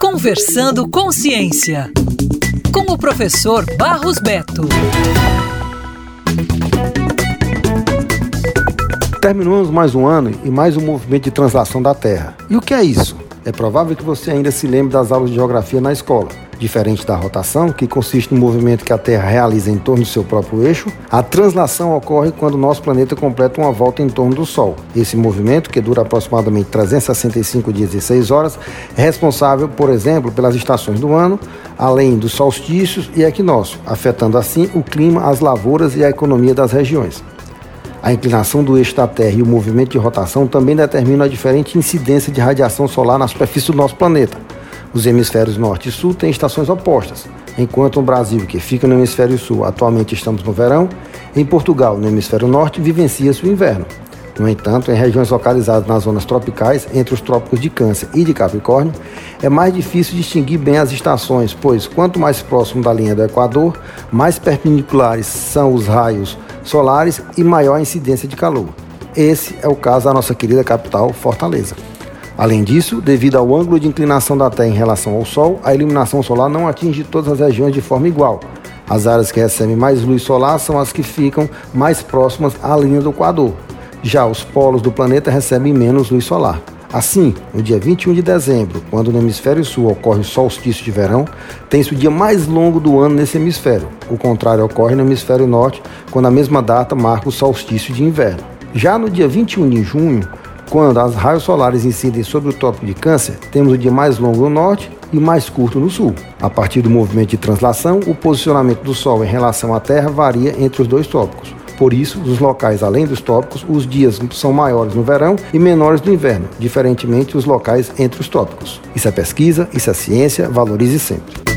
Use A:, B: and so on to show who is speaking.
A: Conversando com Ciência, com o professor Barros Beto.
B: Terminamos mais um ano e mais um movimento de translação da Terra. E o que é isso? É provável que você ainda se lembre das aulas de geografia na escola. Diferente da rotação, que consiste no movimento que a Terra realiza em torno do seu próprio eixo, a translação ocorre quando o nosso planeta completa uma volta em torno do Sol. Esse movimento, que dura aproximadamente 365 dias e 6 horas, é responsável, por exemplo, pelas estações do ano, além dos solstícios e equinócios, afetando assim o clima, as lavouras e a economia das regiões. A inclinação do eixo da Terra e o movimento de rotação também determinam a diferente incidência de radiação solar na superfície do nosso planeta. Os hemisférios norte e sul têm estações opostas. Enquanto no Brasil, que fica no hemisfério sul, atualmente estamos no verão, em Portugal, no hemisfério norte, vivencia-se o inverno. No entanto, em regiões localizadas nas zonas tropicais, entre os trópicos de Câncer e de Capricórnio, é mais difícil distinguir bem as estações, pois quanto mais próximo da linha do Equador, mais perpendiculares são os raios solares e maior a incidência de calor. Esse é o caso da nossa querida capital, Fortaleza. Além disso, devido ao ângulo de inclinação da Terra em relação ao Sol, a iluminação solar não atinge todas as regiões de forma igual. As áreas que recebem mais luz solar são as que ficam mais próximas à linha do Equador. Já os polos do planeta recebem menos luz solar. Assim, no dia 21 de dezembro, quando no hemisfério sul ocorre o solstício de verão, tem-se o dia mais longo do ano nesse hemisfério. O contrário ocorre no hemisfério norte, quando a mesma data marca o solstício de inverno. Já no dia 21 de junho, quando as raios solares incidem sobre o tópico de Câncer, temos o dia mais longo no norte e mais curto no sul. A partir do movimento de translação, o posicionamento do Sol em relação à Terra varia entre os dois tópicos. Por isso, nos locais além dos tópicos, os dias são maiores no verão e menores no inverno, diferentemente dos locais entre os tópicos. Isso é pesquisa, isso é ciência, valorize sempre.